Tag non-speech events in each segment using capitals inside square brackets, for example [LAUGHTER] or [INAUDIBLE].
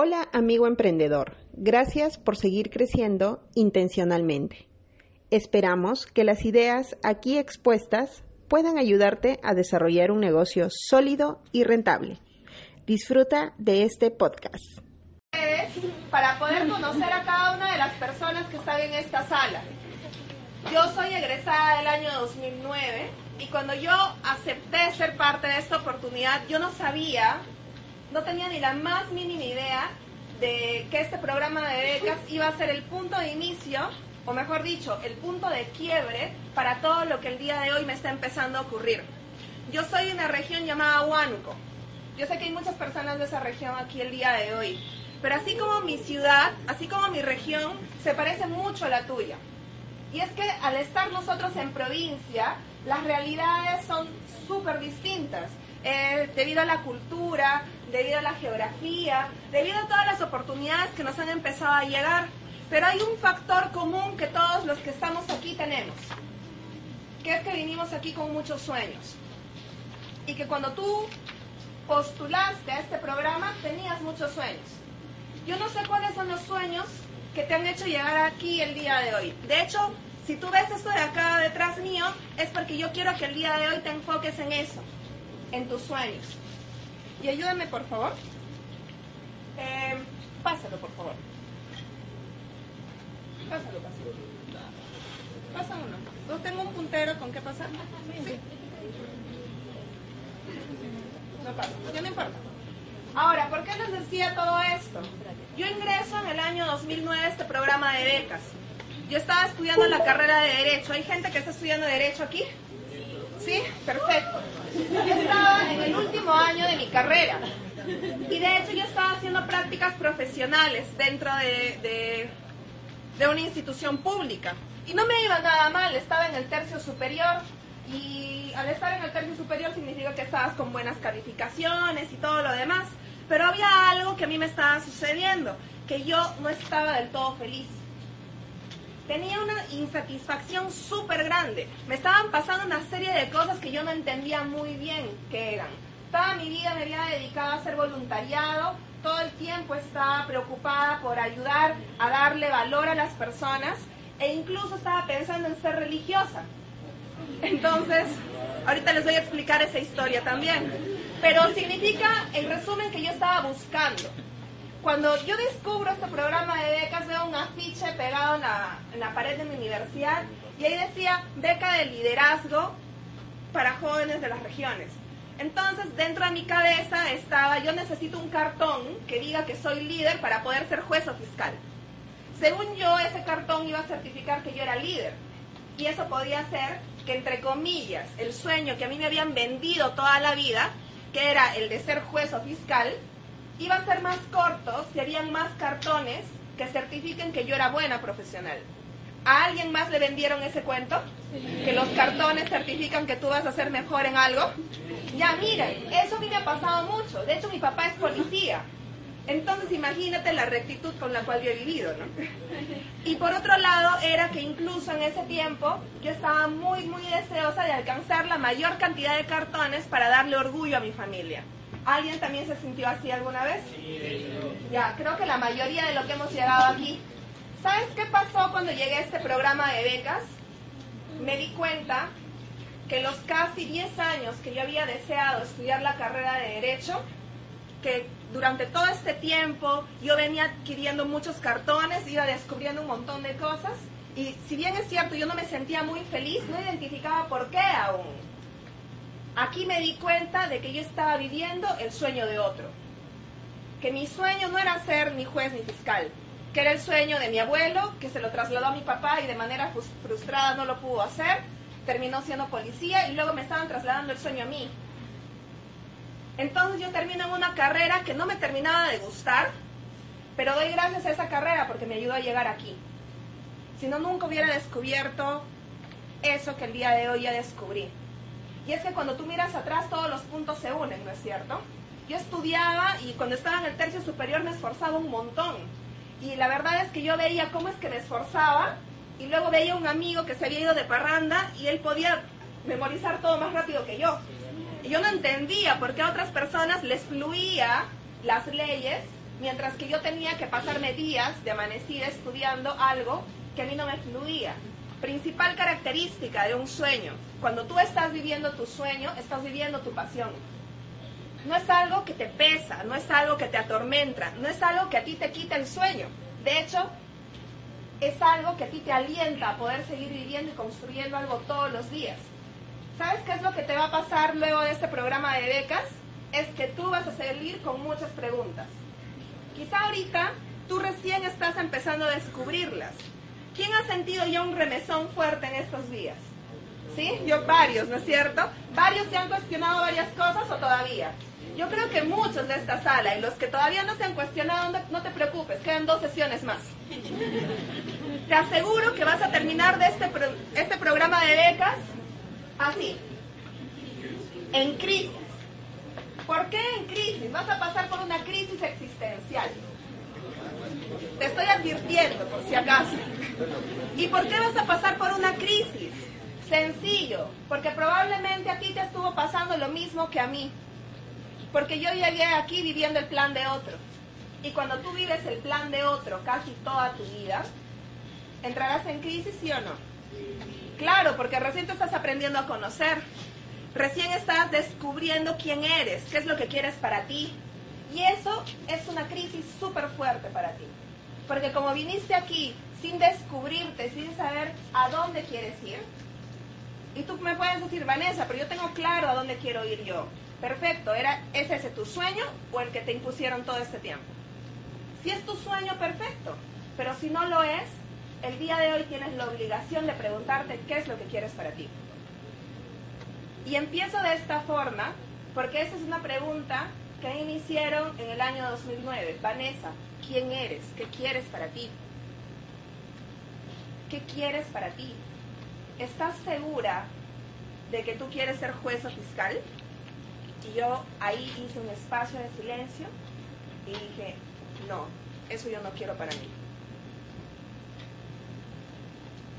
Hola amigo emprendedor, gracias por seguir creciendo intencionalmente. Esperamos que las ideas aquí expuestas puedan ayudarte a desarrollar un negocio sólido y rentable. Disfruta de este podcast. Para poder conocer a cada una de las personas que están en esta sala. Yo soy egresada del año 2009 y cuando yo acepté ser parte de esta oportunidad, yo no sabía no tenía ni la más mínima idea de que este programa de becas iba a ser el punto de inicio, o mejor dicho, el punto de quiebre para todo lo que el día de hoy me está empezando a ocurrir. Yo soy de una región llamada Huánuco. Yo sé que hay muchas personas de esa región aquí el día de hoy. Pero así como mi ciudad, así como mi región, se parece mucho a la tuya. Y es que al estar nosotros en provincia, las realidades son súper distintas. Eh, debido a la cultura, debido a la geografía, debido a todas las oportunidades que nos han empezado a llegar. Pero hay un factor común que todos los que estamos aquí tenemos, que es que vinimos aquí con muchos sueños. Y que cuando tú postulaste a este programa tenías muchos sueños. Yo no sé cuáles son los sueños que te han hecho llegar aquí el día de hoy. De hecho, si tú ves esto de acá detrás mío, es porque yo quiero que el día de hoy te enfoques en eso, en tus sueños. Y ayúdame, por favor. Eh, pásalo, por favor. Pásalo, pásalo. Pasa uno. ¿No tengo un puntero con qué pasar? Sí. No pasa. Ya no importa. Ahora, ¿por qué les decía todo esto? Yo ingreso en el año 2009 a este programa de becas. Yo estaba estudiando la carrera de Derecho. ¿Hay gente que está estudiando Derecho aquí? ¿Sí? Perfecto. Yo estaba en el último año de mi carrera. Y de hecho yo estaba haciendo prácticas profesionales dentro de, de, una institución pública. Y no me iba nada mal, estaba en el tercio superior. Y al estar en el tercio superior significa que estabas con buenas calificaciones y todo lo demás. Pero había algo que a mí me estaba sucediendo, que yo no estaba del todo feliz tenía una insatisfacción súper grande. Me estaban pasando una serie de cosas que yo no entendía muy bien qué eran. Toda mi vida me había dedicado a hacer voluntariado, todo el tiempo estaba preocupada por ayudar a darle valor a las personas e incluso estaba pensando en ser religiosa. Entonces, ahorita les voy a explicar esa historia también. Pero significa, en resumen, que yo estaba buscando cuando yo descubro este programa de becas, veo un afiche pegado en la, pared de mi universidad y ahí decía beca de liderazgo para jóvenes de las regiones. Entonces, dentro de mi cabeza estaba, yo necesito un cartón que diga que soy líder para poder ser juez o fiscal. Según yo, ese cartón iba a certificar que yo era líder. Y eso podía ser que, entre comillas, el sueño que a mí me habían vendido toda la vida, que era el de ser juez o fiscal, iba a ser más corto si habían más cartones que certifiquen que yo era buena profesional. ¿A alguien más le vendieron ese cuento? Que los cartones certifican que tú vas a ser mejor en algo. Ya, miren, eso a mí me ha pasado mucho. De hecho, mi papá es policía. Entonces, imagínate la rectitud con la cual yo he vivido, ¿no? Y por otro lado, era que incluso en ese tiempo yo estaba muy, muy deseosa de alcanzar la mayor cantidad de cartones para darle orgullo a mi familia. ¿Alguien también se sintió así alguna vez? Sí. Ya, creo que la mayoría de lo que hemos llegado aquí. ¿Sabes qué pasó cuando llegué a este programa de becas? Me di cuenta que los casi 10 años que yo había deseado estudiar la carrera de Derecho, que durante todo este tiempo yo venía adquiriendo muchos cartones, iba descubriendo un montón de cosas, y si bien es cierto, yo no me sentía muy feliz, no identificaba por qué aún. Aquí me di cuenta de que yo estaba viviendo el sueño de otro. Que mi sueño no era ser ni juez ni fiscal, que era el sueño de mi abuelo, que se lo trasladó a mi papá y de manera frustrada no lo pudo hacer, terminó siendo policía y luego me estaban trasladando el sueño a mí. Entonces yo termino en una carrera que no me terminaba de gustar, pero doy gracias a esa carrera porque me ayudó a llegar aquí. Si no, nunca hubiera descubierto eso que el día de hoy ya descubrí. Y es que cuando tú miras atrás todos los puntos se unen, ¿no es cierto? Yo estudiaba y cuando estaba en el tercio superior me esforzaba un montón. Y la verdad es que yo veía cómo es que me esforzaba y luego veía un amigo que se había ido de parranda y él podía memorizar todo más rápido que yo. Y yo no entendía por qué a otras personas les fluía las leyes Mientras que yo tenía que pasarme días de amanecida estudiando algo que a mí no me fluía. Principal característica de un sueño. Cuando tú estás viviendo tu sueño, estás viviendo tu pasión. No es algo que te pesa, no es algo que te atormenta, no es algo que a ti te quita el sueño. De hecho, es algo que a ti te alienta a poder seguir viviendo y construyendo algo todos los días. ¿Sabes qué es lo que te va a pasar luego de este programa de becas? Es que tú vas a salir con muchas preguntas. Quizá ahorita tú recién estás empezando a descubrirlas. ¿Quién ha sentido ya un remesón fuerte en estos días? ¿Sí? Yo varios, ¿no es cierto? ¿Varios se han cuestionado varias cosas o todavía? Yo creo que muchos de esta sala y los que todavía no se han cuestionado, no te preocupes, quedan dos sesiones más. Te aseguro que vas a terminar de este, este programa de becas así, en crisis. ¿Por qué en crisis? Vas a pasar por una crisis existencial. Te estoy advirtiendo, por si acaso. ¿Y por qué vas a pasar por una crisis? Sencillo, porque probablemente a ti te estuvo pasando lo mismo que a mí. Porque yo llegué aquí viviendo el plan de otro. Y cuando tú vives el plan de otro casi toda tu vida, ¿entrarás en crisis, sí o no? Claro, porque recién te estás aprendiendo a conocer. Recién estás descubriendo quién eres, qué es lo que quieres para ti. Y eso es una crisis súper fuerte para ti. Porque como viniste aquí sin descubrirte, sin saber a dónde quieres ir, y tú me puedes decir, Vanessa, pero yo tengo claro a dónde quiero ir yo. Perfecto, ¿era, ¿es ese tu sueño o el que te impusieron todo este tiempo? Si es tu sueño, perfecto. Pero si no lo es, el día de hoy tienes la obligación de preguntarte qué es lo que quieres para ti. Y empiezo de esta forma, porque esa es una pregunta que me hicieron en el año 2009. Vanessa, ¿quién eres? ¿Qué quieres para ti? ¿Qué quieres para ti? ¿Estás segura de que tú quieres ser juez o fiscal? Y yo ahí hice un espacio de silencio y dije, no, eso yo no quiero para mí.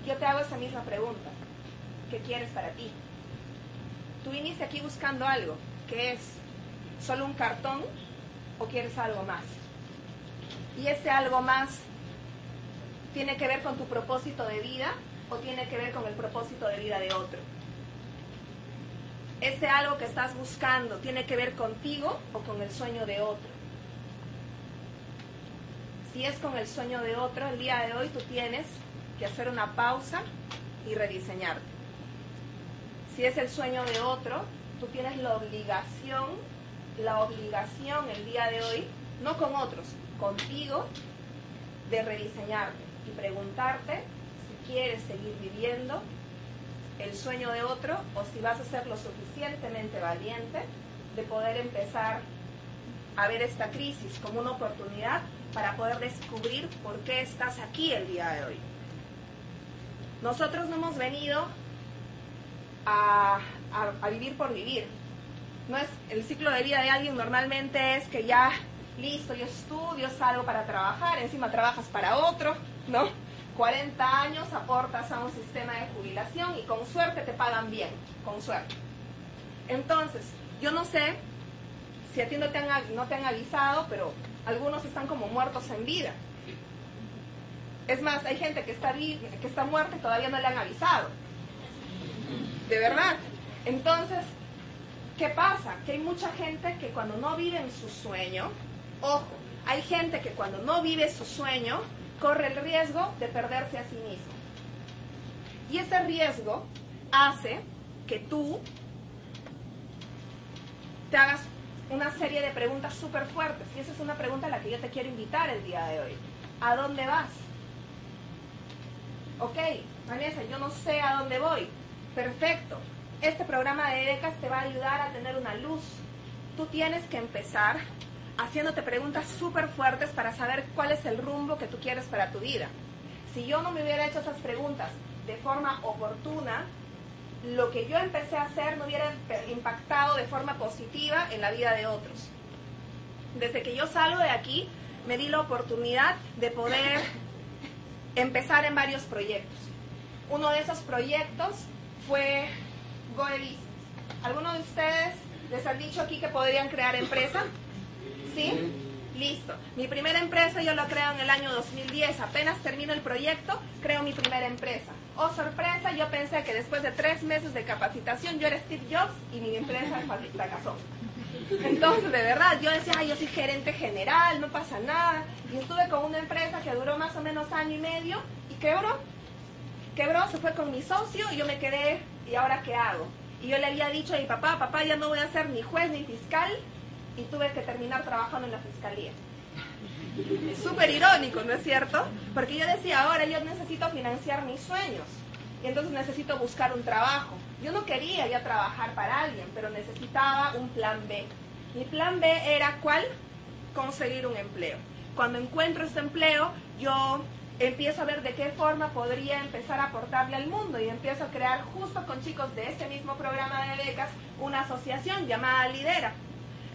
Yo te hago esa misma pregunta. ¿Qué quieres para ti? Tú viniste aquí buscando algo, que es solo un cartón o quieres algo más. Y ese algo más tiene que ver con tu propósito de vida o tiene que ver con el propósito de vida de otro ese algo que estás buscando tiene que ver contigo o con el sueño de otro. Si es con el sueño de otro, el día de hoy tú tienes que hacer una pausa y rediseñarte. Si es el sueño de otro, tú tienes la obligación, la obligación el día de hoy, no con otros, contigo, de rediseñarte y preguntarte si quieres seguir viviendo el sueño de otro o si vas a ser lo suficientemente valiente de poder empezar a ver esta crisis como una oportunidad para poder descubrir por qué estás aquí el día de hoy. Nosotros no hemos venido a, vivir por vivir. No es el ciclo de vida de alguien normalmente es que ya listo, yo estudio, salgo para trabajar, encima trabajas para otro, ¿no? 40 años aportas a un sistema de jubilación y con suerte te pagan bien, con suerte. Entonces, yo no sé si a ti no te han, no te han avisado, pero algunos están como muertos en vida. Es más, hay gente que está, que está muerta y todavía no le han avisado. De verdad. Entonces, ¿qué pasa? Que hay mucha gente que cuando no vive en su sueño, ojo, hay gente que cuando no vive su sueño, corre el riesgo de perderse a sí mismo. Y ese riesgo hace que tú te hagas una serie de preguntas súper fuertes. Y esa es una pregunta a la que yo te quiero invitar el día de hoy. ¿A dónde vas? Ok, Vanessa, yo no sé a dónde voy. Perfecto. Este programa de becas te va a ayudar a tener una luz. Tú tienes que empezar haciéndote preguntas súper fuertes para saber cuál es el rumbo que tú quieres para tu vida. Si yo no me hubiera hecho esas preguntas de forma oportuna, lo que yo empecé a hacer no hubiera impactado de forma positiva en la vida de otros. Desde que yo salgo de aquí, me di la oportunidad de poder empezar en varios proyectos. Uno de esos proyectos fue Go ¿Alguno de ustedes les han dicho aquí que podrían crear empresa? Listo. Mi primera empresa yo la creo en el año 2010. Apenas termino el proyecto, creo mi primera empresa. Oh, sorpresa, yo pensé que después de tres meses de capacitación yo era Steve Jobs y mi empresa [LAUGHS] fracasó. Entonces, de verdad, yo decía, yo soy gerente general, no pasa nada. Y estuve con una empresa que duró más o menos año y medio y quebró. Quebró, se fue con mi socio y yo me quedé, ¿y ahora qué hago? Y yo le había dicho a mi papá, papá, ya no voy a ser ni juez ni fiscal, y tuve que terminar trabajando en la fiscalía. Súper irónico, ¿no es cierto? Porque yo decía, ahora yo necesito financiar mis sueños. Y entonces necesito buscar un trabajo. Yo no quería ya trabajar para alguien, pero necesitaba un plan B. Mi plan B era cuál? Conseguir un empleo. Cuando encuentro este empleo, yo empiezo a ver de qué forma podría empezar a aportarle al mundo y empiezo a crear justo con chicos de este mismo programa de becas una asociación llamada Lidera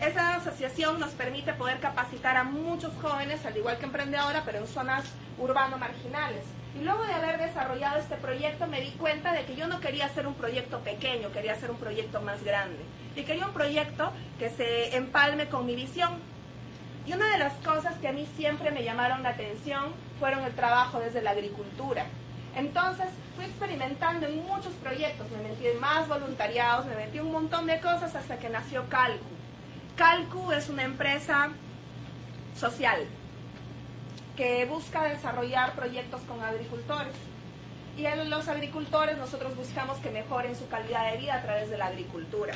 esa asociación nos permite poder capacitar a muchos jóvenes, al igual que emprendedora, pero en zonas urbano marginales. Y luego de haber desarrollado este proyecto me di cuenta de que yo no quería hacer un proyecto pequeño, quería hacer un proyecto más grande. Y quería un proyecto que se empalme con mi visión. Y una de las cosas que a mí siempre me llamaron la atención fueron el trabajo desde la agricultura. Entonces fui experimentando en muchos proyectos, me metí en más voluntariados, me metí en un montón de cosas hasta que nació Calcu. Calcu es una empresa social que busca desarrollar proyectos con agricultores. Y en los agricultores nosotros buscamos que mejoren su calidad de vida a través de la agricultura.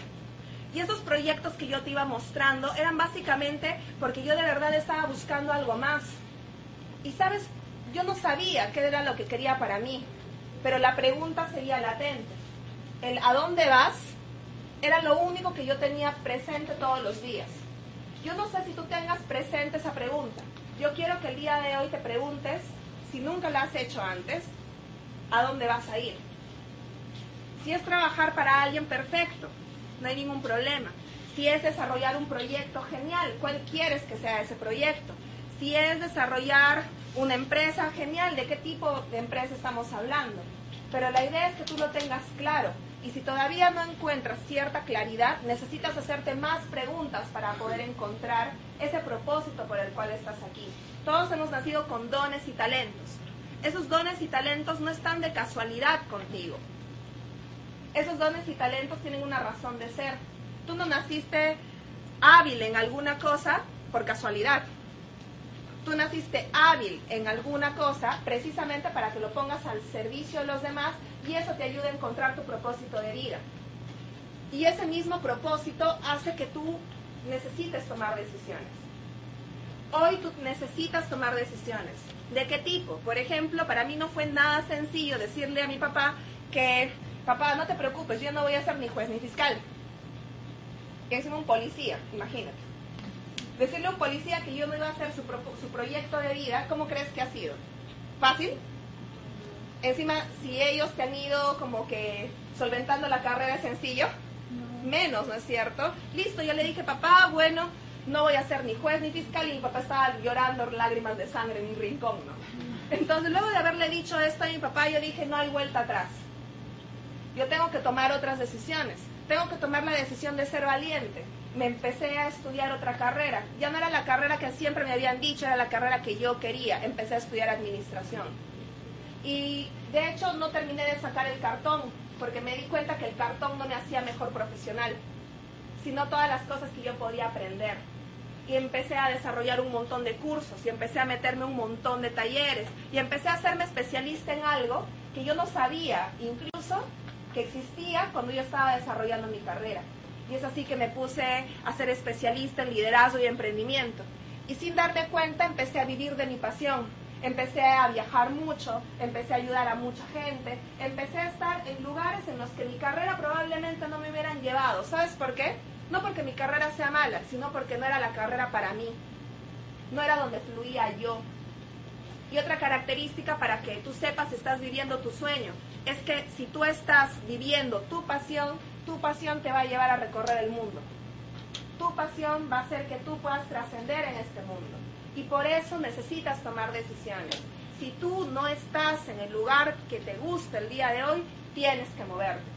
Y esos proyectos que yo te iba mostrando eran básicamente porque yo de verdad estaba buscando algo más. Y sabes, yo no sabía qué era lo que quería para mí, pero la pregunta seguía latente. El ¿a dónde vas? Era lo único que yo tenía presente todos los días. Yo no sé si tú tengas presente esa pregunta. Yo quiero que el día de hoy te preguntes, si nunca la has hecho antes, ¿a dónde vas a ir? Si es trabajar para alguien perfecto, no hay ningún problema. Si es desarrollar un proyecto genial, ¿cuál quieres que sea ese proyecto? Si es desarrollar una empresa genial, ¿de qué tipo de empresa estamos hablando? Pero la idea es que tú lo tengas claro y si todavía no encuentras cierta claridad, necesitas hacerte más preguntas para poder encontrar ese propósito por el cual estás aquí. Todos hemos nacido con dones y talentos. Esos dones y talentos no están de casualidad contigo. Esos dones y talentos tienen una razón de ser. Tú no naciste hábil en alguna cosa por casualidad. Tú naciste hábil en alguna cosa precisamente para que lo pongas al servicio de los demás y eso te ayuda a encontrar tu propósito de vida. Y ese mismo propósito hace que tú necesites tomar decisiones. Hoy tú necesitas tomar decisiones. ¿De qué tipo? Por ejemplo, para mí no fue nada sencillo decirle a mi papá que, papá, no te preocupes, yo no voy a ser ni juez ni fiscal. Es un policía, imagínate. Decirle a un policía que yo no iba a hacer su, su proyecto de vida, ¿cómo crees que ha sido? ¿Fácil? Encima, si ellos te han ido como que solventando la carrera sencillo, menos, ¿no es cierto? Listo, yo le dije, papá, bueno, no voy a ser ni juez ni fiscal y mi papá estaba llorando lágrimas de sangre en un rincón, ¿no? Entonces, luego de haberle dicho esto a mi papá, yo dije, no hay vuelta atrás. Yo tengo que tomar otras decisiones. Tengo que tomar la decisión de ser valiente. Me empecé a estudiar otra carrera. Ya no era la carrera que siempre me habían dicho, era la carrera que yo quería. Empecé a estudiar administración y de hecho no terminé de sacar el cartón porque me di cuenta que el cartón no me hacía mejor profesional, sino todas las cosas que yo podía aprender. Y empecé a desarrollar un montón de cursos y empecé a meterme un montón de talleres y empecé a hacerme especialista en algo que yo no sabía incluso que existía cuando yo estaba desarrollando mi carrera. Y es así que me puse a ser especialista en liderazgo y emprendimiento. Y sin darme cuenta empecé a vivir de mi pasión Empecé a viajar mucho, empecé a ayudar a mucha gente, empecé a estar en lugares en los que mi carrera probablemente no me hubieran llevado. ¿Sabes por qué? No porque mi carrera sea mala, sino porque no era la carrera para mí. No era donde fluía yo. Y otra característica para que tú sepas si estás viviendo tu sueño es que si tú estás viviendo tu pasión, tu pasión te va a llevar a recorrer el mundo. Tu pasión va a hacer que tú puedas trascender en este mundo y por eso necesitas tomar decisiones. Si tú no estás en el lugar que te gusta el día de hoy, tienes que moverte.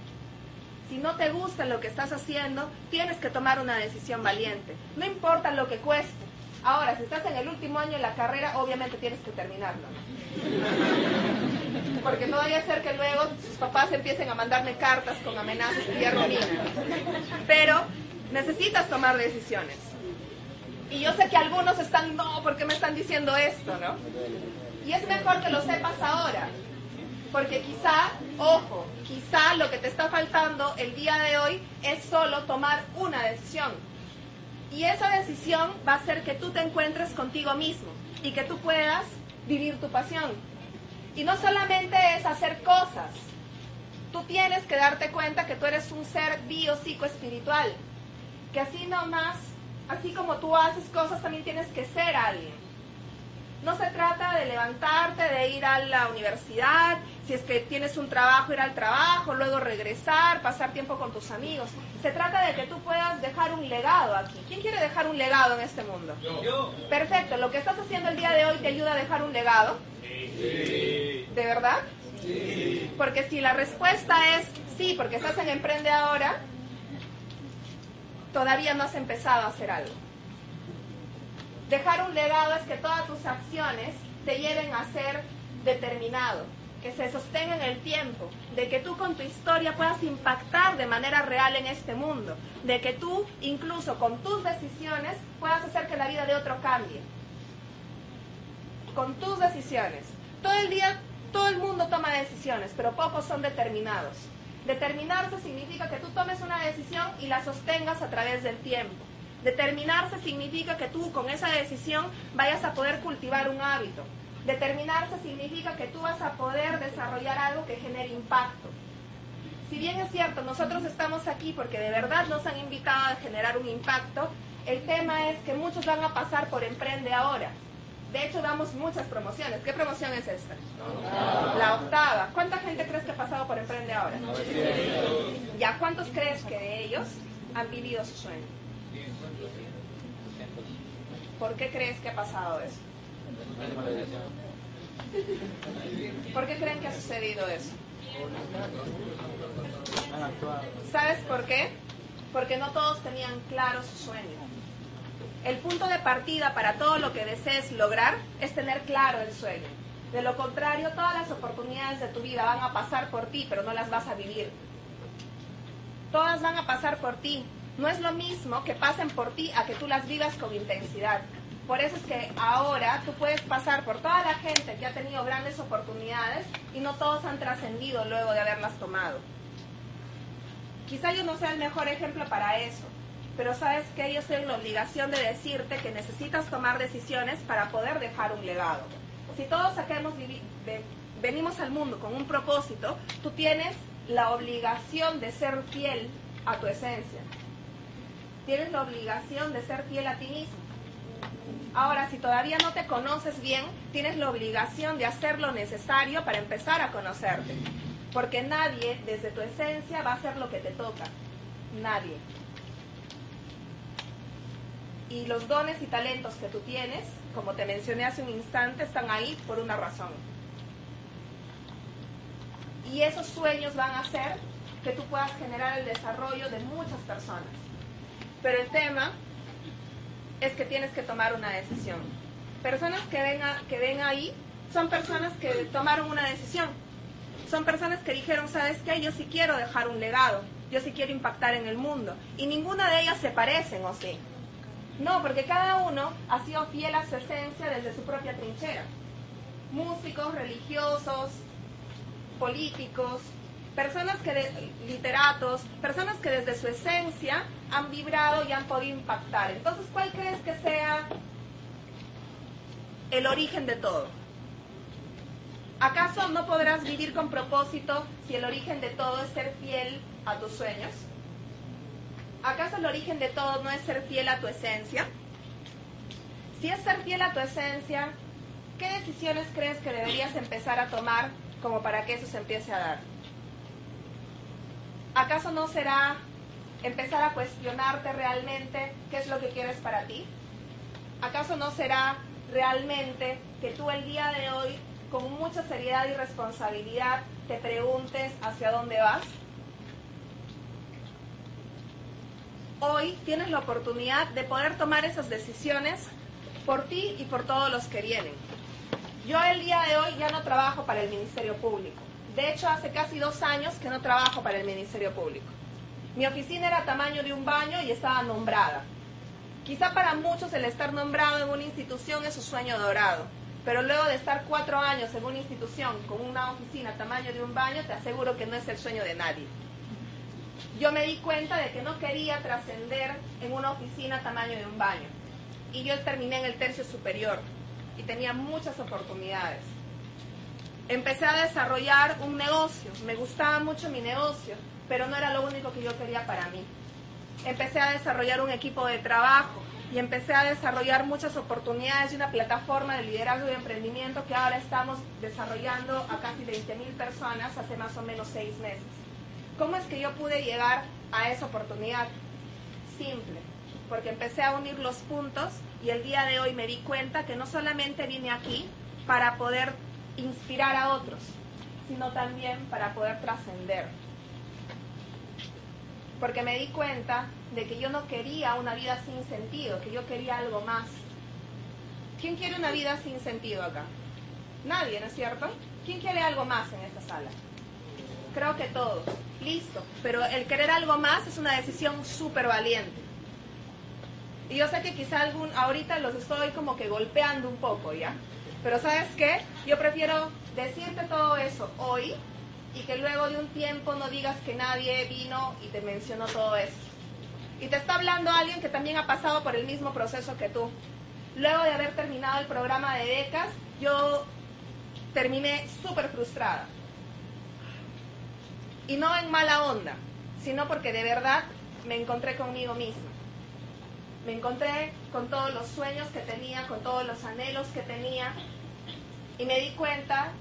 Si no te gusta lo que estás haciendo, tienes que tomar una decisión valiente. No importa lo que cueste, Ahora, si estás en el último año de la carrera, obviamente tienes que terminarlo. Porque no vaya a ser que luego sus papás empiecen a mandarme cartas con amenazas y hierro Pero necesitas tomar decisiones. Y yo sé que algunos están, no, ¿por qué me están diciendo esto, no? Y es mejor que lo sepas ahora. Porque quizá, ojo, quizá lo que te está faltando el día de hoy es solo tomar una decisión. Y esa decisión va a hacer que tú te encuentres contigo mismo y que tú puedas vivir tu pasión. Y no solamente es hacer cosas. Tú tienes que darte cuenta que tú eres un ser bio espiritual. Que así nomás, así como tú haces cosas, también tienes que ser alguien. No se trata de levantarte, de ir a la universidad, si es que tienes un trabajo, ir al trabajo, luego regresar, pasar tiempo con tus amigos. Se trata de que tú puedas dejar un legado aquí. ¿Quién quiere dejar un legado en este mundo? Yo. Perfecto. ¿Lo que estás haciendo el día de hoy te ayuda a dejar un legado? ¿De verdad? Sí. Porque si la respuesta es sí, porque estás en Emprende ahora, todavía no has empezado a hacer algo. Dejar un legado es que todas tus acciones te lleven a ser determinado, que se sostenga en el tiempo, de que tú con tu historia puedas impactar de manera real en este mundo, de que tú incluso con tus decisiones puedas hacer que la vida de otro cambie. Con tus decisiones. Todo el día, todo el mundo toma decisiones, pero pocos son determinados. Determinarse significa que tú tomes una decisión y la sostengas a través del tiempo. Determinarse significa que tú con esa decisión vayas a poder cultivar un hábito. Determinarse significa que tú vas a poder desarrollar algo que genere impacto. Si bien es cierto, nosotros estamos aquí porque de verdad nos han invitado a generar un impacto, el tema es que muchos van a pasar por Emprende ahora. De hecho, damos muchas promociones. ¿Qué promoción es esta? La octava. ¿Cuánta gente crees que ha pasado por Emprende ahora? ¿Ya cuántos crees que de ellos han vivido su sueño? ¿Por qué crees que ha pasado eso? ¿Por qué creen que ha sucedido eso? ¿Sabes por qué? Porque no todos tenían claro su sueño. El punto de partida para todo lo que desees lograr es tener claro el sueño. De lo contrario, todas las oportunidades de tu vida van a pasar por ti, pero no las vas a vivir. Todas van a pasar por ti, no es lo mismo que pasen por ti a que tú las vivas con intensidad. Por eso es que ahora tú puedes pasar por toda la gente que ha tenido grandes oportunidades y no todos han trascendido luego de haberlas tomado. Quizá yo no sea el mejor ejemplo para eso, pero sabes que yo tengo la obligación de decirte que necesitas tomar decisiones para poder dejar un legado. Si todos saquemos, venimos al mundo con un propósito, tú tienes la obligación de ser fiel a tu esencia tienes la obligación de ser fiel a ti mismo. Ahora, si todavía no te conoces bien, tienes la obligación de hacer lo necesario para empezar a conocerte. Porque nadie, desde tu esencia, va a hacer lo que te toca. Nadie. Y los dones y talentos que tú tienes, como te mencioné hace un instante, están ahí por una razón. Y esos sueños van a hacer que tú puedas generar el desarrollo de muchas personas. Pero el tema es que tienes que tomar una decisión. Personas que ven, que ven ahí son personas que tomaron una decisión. Son personas que dijeron, ¿sabes qué? Yo sí quiero dejar un legado. Yo sí quiero impactar en el mundo. Y ninguna de ellas se parecen, ¿o sí? No, porque cada uno ha sido fiel a su esencia desde su propia trinchera. Músicos, religiosos, políticos, personas que, literatos, personas que desde su esencia han vibrado y han podido impactar. Entonces, ¿cuál crees que sea el origen de todo? ¿Acaso no podrás vivir con propósito si el origen de todo es ser fiel a tus sueños? ¿Acaso el origen de todo no es ser fiel a tu esencia? Si es ser fiel a tu esencia, ¿qué decisiones crees que deberías empezar a tomar como para que eso se empiece a dar? ¿acaso no será empezar a cuestionarte realmente qué es lo que quieres para ti? ¿Acaso no será realmente que tú el día de hoy, con mucha seriedad y responsabilidad, te preguntes hacia dónde vas? Hoy tienes la oportunidad de poder tomar esas decisiones por ti y por todos los que vienen. Yo el día de hoy ya no trabajo para el Ministerio Público. De hecho, hace casi dos años que no trabajo para el Ministerio Público. Mi oficina era tamaño de un baño y estaba nombrada. Quizá para muchos el estar nombrado en una institución es su sueño dorado, pero luego de estar cuatro años en una institución con una oficina tamaño de un baño, te aseguro que no es el sueño de nadie. Yo me di cuenta de que no quería trascender en una oficina tamaño de un baño. Y yo terminé en el tercio superior y tenía muchas oportunidades. Empecé a desarrollar un negocio, me gustaba mucho mi negocio, pero no era lo único que yo quería para mí. Empecé a desarrollar un equipo de trabajo y empecé a desarrollar muchas oportunidades y una plataforma de liderazgo y emprendimiento que ahora estamos desarrollando a casi 20 mil personas hace más o menos seis meses. ¿Cómo es que yo pude llegar a esa oportunidad? Simple, porque empecé a unir los puntos y el día de hoy me di cuenta que no solamente vine aquí para poder inspirar a otros, sino también para poder trascender porque me di cuenta de que yo no quería una vida sin sentido, que yo quería algo más. ¿Quién quiere una vida sin sentido acá? Nadie, ¿no es cierto? ¿Quién quiere algo más en esta sala? Creo que todos. Listo. Pero el querer algo más es una decisión súper valiente. Y yo sé que quizá algún, ahorita los estoy como que golpeando un poco, ¿ya? Pero ¿sabes qué? Yo prefiero decirte todo eso hoy y que luego de un tiempo no digas que nadie vino y te mencionó todo eso. Y te está hablando alguien que también ha pasado por el mismo proceso que tú. Luego de haber terminado el programa de becas, yo terminé súper frustrada. Y no en mala onda, sino porque de verdad me encontré conmigo misma. Me encontré con todos los sueños que tenía, con todos los anhelos que tenía. Y me di cuenta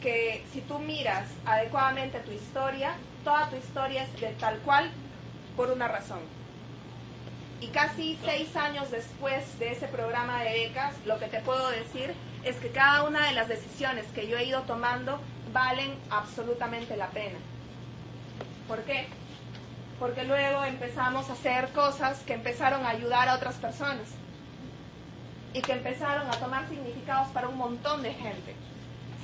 que si tú miras adecuadamente tu historia, toda tu historia es de tal cual por una razón. Y casi seis años después de ese programa de becas, lo que te puedo decir es que cada una de las decisiones que yo he ido tomando valen absolutamente la pena. ¿Por qué? Porque luego empezamos a hacer cosas que empezaron a ayudar a otras personas y que empezaron a tomar significados para un montón de gente.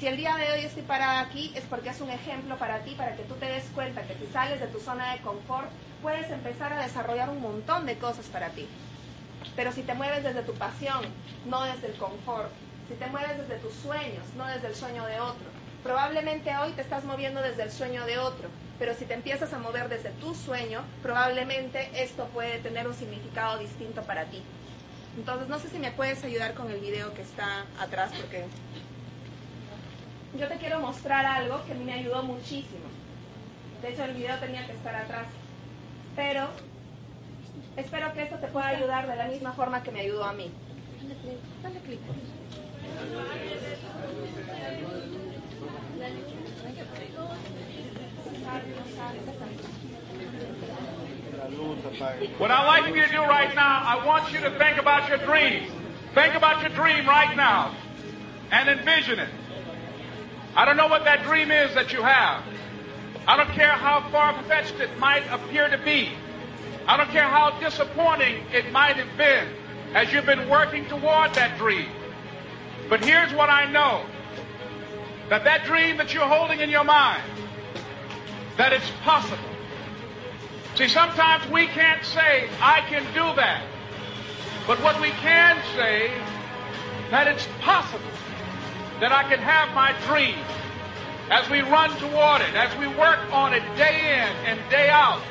Si el día de hoy estoy parada aquí es porque es un ejemplo para ti, para que tú te des cuenta que si sales de tu zona de confort, puedes empezar a desarrollar un montón de cosas para ti. Pero si te mueves desde tu pasión, no desde el confort, si te mueves desde tus sueños, no desde el sueño de otro, probablemente hoy te estás moviendo desde el sueño de otro, pero si te empiezas a mover desde tu sueño, probablemente esto puede tener un significado distinto para ti. Entonces, no sé si me puedes ayudar con el video que está atrás, porque yo te quiero mostrar algo que me ayudó muchísimo. De hecho, el video tenía que estar atrás. Pero espero que esto te pueda ayudar de la misma forma que me ayudó a mí. Dale clic. What I'd like you to do right now, I want you to think about your dream. Think about your dream right now and envision it. I don't know what that dream is that you have. I don't care how far fetched it might appear to be. I don't care how disappointing it might have been as you've been working toward that dream. But here's what I know that that dream that you're holding in your mind, that it's possible. See, sometimes we can't say, I can do that. But what we can say, that it's possible that I can have my dream as we run toward it, as we work on it day in and day out.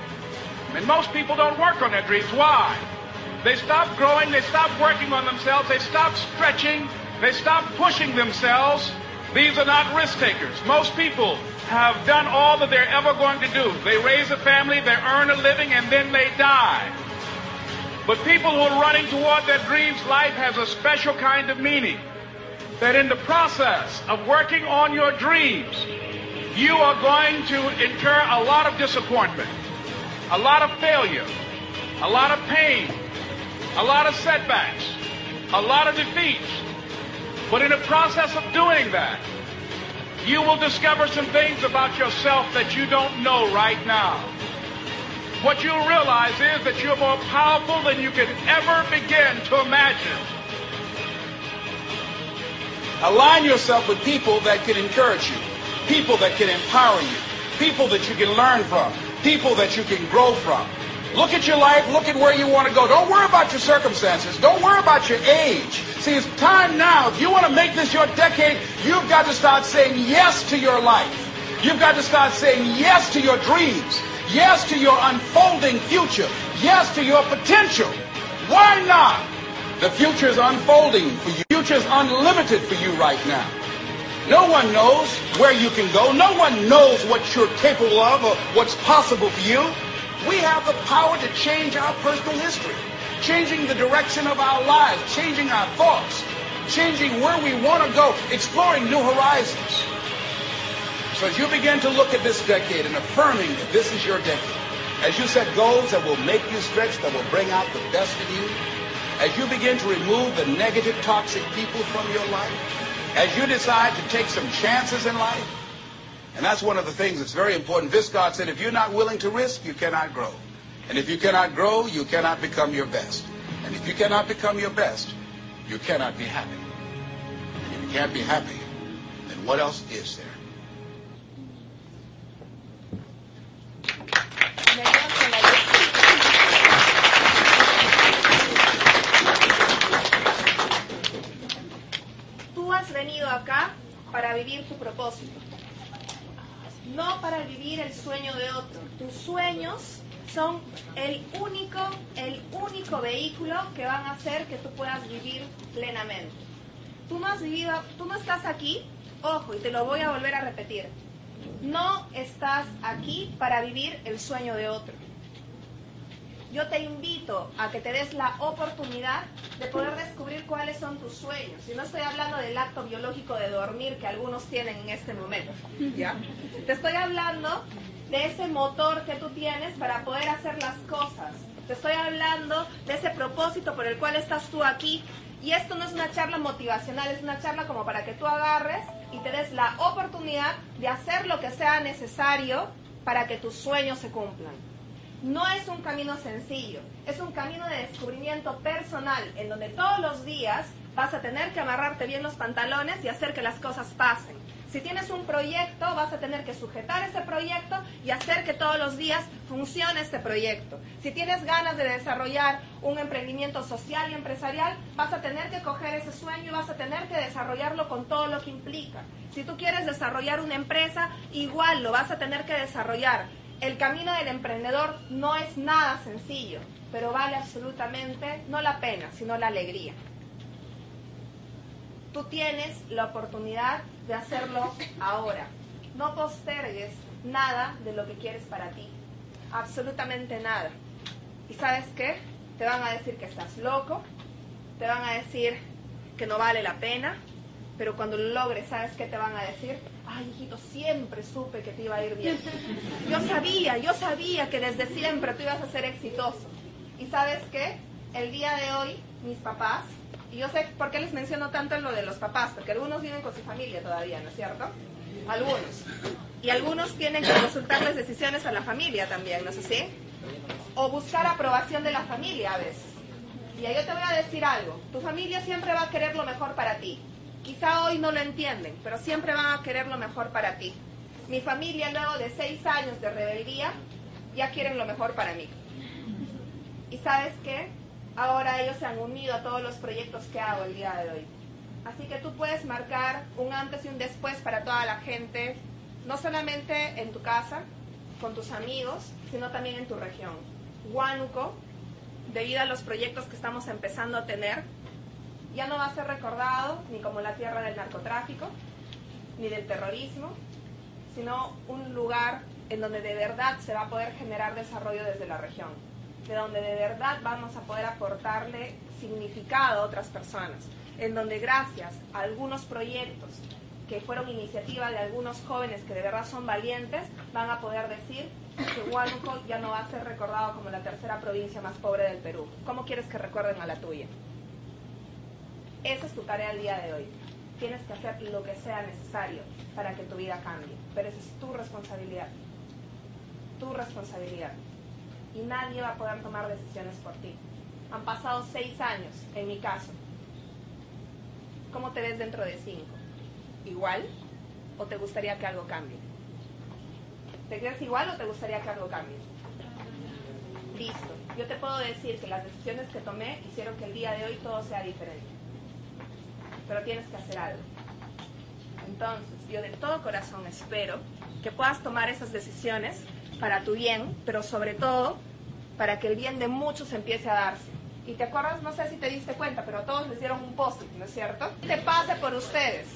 And most people don't work on their dreams. Why? They stop growing, they stop working on themselves, they stop stretching, they stop pushing themselves. These are not risk takers. Most people have done all that they're ever going to do. They raise a family, they earn a living, and then they die. But people who are running toward their dreams, life has a special kind of meaning that in the process of working on your dreams, you are going to incur a lot of disappointment, a lot of failure, a lot of pain, a lot of setbacks, a lot of defeats. But in the process of doing that, you will discover some things about yourself that you don't know right now. what you'll realize is that you're more powerful than you can ever begin to imagine. Align yourself with people that can encourage you, people that can empower you, people that you can learn from, people that you can grow from. Look at your life, look at where you want to go. Don't worry about your circumstances. Don't worry about your age. See, it's time now. If you want to make this your decade, you've got to start saying yes to your life. You've got to start saying yes to your dreams. Yes to your unfolding future. Yes to your potential. Why not? The future is unfolding for you. The future is unlimited for you right now. No one knows where you can go. No one knows what you're capable of or what's possible for you. We have the power to change our personal history, changing the direction of our lives, changing our thoughts, changing where we want to go, exploring new horizons. So as you begin to look at this decade and affirming that this is your decade, as you set goals that will make you stretch, that will bring out the best in you, as you begin to remove the negative, toxic people from your life, as you decide to take some chances in life, and that's one of the things that's very important. Viscott said, if you're not willing to risk, you cannot grow. And if you cannot grow, you cannot become your best. And if you cannot become your best, you cannot be happy. And if you can't be happy, then what else is there? Venido acá para vivir tu propósito, no para vivir el sueño de otro. Tus sueños son el único, el único vehículo que van a hacer que tú puedas vivir plenamente. Tú no has vivido, tú no estás aquí, ojo, y te lo voy a volver a repetir. No estás aquí para vivir el sueño de otro. Yo te invito a que te des la oportunidad de poder descubrir cuáles son tus sueños. Y no estoy hablando del acto biológico de dormir que algunos tienen en este momento. ¿ya? Te estoy hablando de ese motor que tú tienes para poder hacer las cosas. Te estoy hablando de ese propósito por el cual estás tú aquí. Y esto no es una charla motivacional, es una charla como para que tú agarres y te des la oportunidad de hacer lo que sea necesario para que tus sueños se cumplan. No es un camino sencillo, es un camino de descubrimiento personal en donde todos los días vas a tener que amarrarte bien los pantalones y hacer que las cosas pasen. Si tienes un proyecto, vas a tener que sujetar ese proyecto y hacer que todos los días funcione este proyecto. Si tienes ganas de desarrollar un emprendimiento social y empresarial, vas a tener que coger ese sueño y vas a tener que desarrollarlo con todo lo que implica. Si tú quieres desarrollar una empresa, igual lo vas a tener que desarrollar. El camino del emprendedor no es nada sencillo, pero vale absolutamente no la pena, sino la alegría tú tienes la oportunidad de hacerlo ahora. No postergues nada de lo que quieres para ti. Absolutamente nada. ¿Y sabes qué? Te van a decir que estás loco, te van a decir que no vale la pena, pero cuando lo logres, ¿sabes qué te van a decir? Ay, siempre supe que te iba a ir bien. Yo sabía, yo sabía que desde siempre tú ibas a ser exitoso. ¿Y sabes qué? El día de hoy, mis papás y yo sé por qué les menciono tanto en lo de los papás, porque algunos viven con su familia todavía, ¿no es cierto? Algunos. Y algunos tienen que consultarles decisiones a la familia también, ¿no es así? O buscar aprobación de la familia a veces. Y yo te voy a decir algo, tu familia siempre va a querer lo mejor para ti. Quizá hoy no lo entienden, pero siempre van a querer lo mejor para ti. Mi familia luego de seis años de rebeldía ya quieren lo mejor para mí. ¿Y sabes qué? ahora ellos se han unido a todos los proyectos que hago el día de hoy. Así que tú puedes marcar un antes y un después para toda la gente, no solamente en tu casa, con tus amigos, sino también en tu región. Huánuco, debido a los proyectos que estamos empezando a tener, ya no va a ser recordado ni como la tierra del narcotráfico, ni del terrorismo, sino un lugar en donde de verdad se va a poder generar desarrollo desde la región de donde de verdad vamos a poder aportarle significado a otras personas, en donde gracias a algunos proyectos que fueron iniciativa de algunos jóvenes que de verdad son valientes, van a poder decir que Huánuco ya no va a ser recordado como la tercera provincia más pobre del Perú. ¿Cómo quieres que recuerden a la tuya? Esa es tu tarea el día de hoy. Tienes que hacer lo que sea necesario para que tu vida cambie, pero esa es tu responsabilidad. Tu responsabilidad. y nadie va a poder tomar decisiones por ti. Han pasado seis años, en mi caso. ¿Cómo te ves dentro de cinco? ¿Igual o te gustaría que algo cambie? ¿Te quedas igual o te gustaría que algo cambie? Listo. Yo te puedo decir que las decisiones que tomé hicieron que el día de hoy todo sea diferente. Pero tienes que hacer algo. Entonces, yo de todo corazón espero que puedas tomar esas decisiones para tu bien, pero sobre todo para que el bien de muchos empiece a darse. Y te acuerdas, no sé si te diste cuenta, pero todos les dieron un post ¿no es cierto? Te pase por ustedes.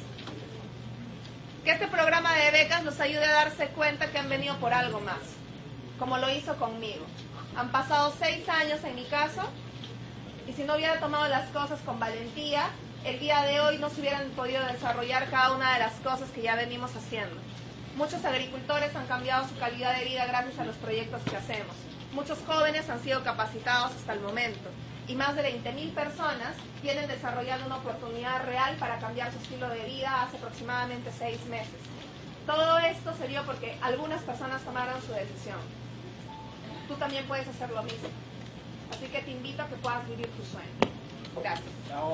Que este programa de becas los ayude a darse cuenta que han venido por algo más, como lo hizo conmigo. Han pasado seis años en mi caso, y si no hubiera tomado las cosas con valentía, el día de hoy no se hubieran podido desarrollar cada una de las cosas que ya venimos haciendo. Muchos agricultores han cambiado su calidad de vida gracias a los proyectos que hacemos. Muchos jóvenes han sido capacitados hasta el momento y más de 20.000 personas tienen desarrollado una oportunidad real para cambiar su estilo de vida hace aproximadamente seis meses. Todo esto se dio porque algunas personas tomaron su decisión. Tú también puedes hacer lo mismo. Así que te invito a que puedas vivir tu sueño. 然后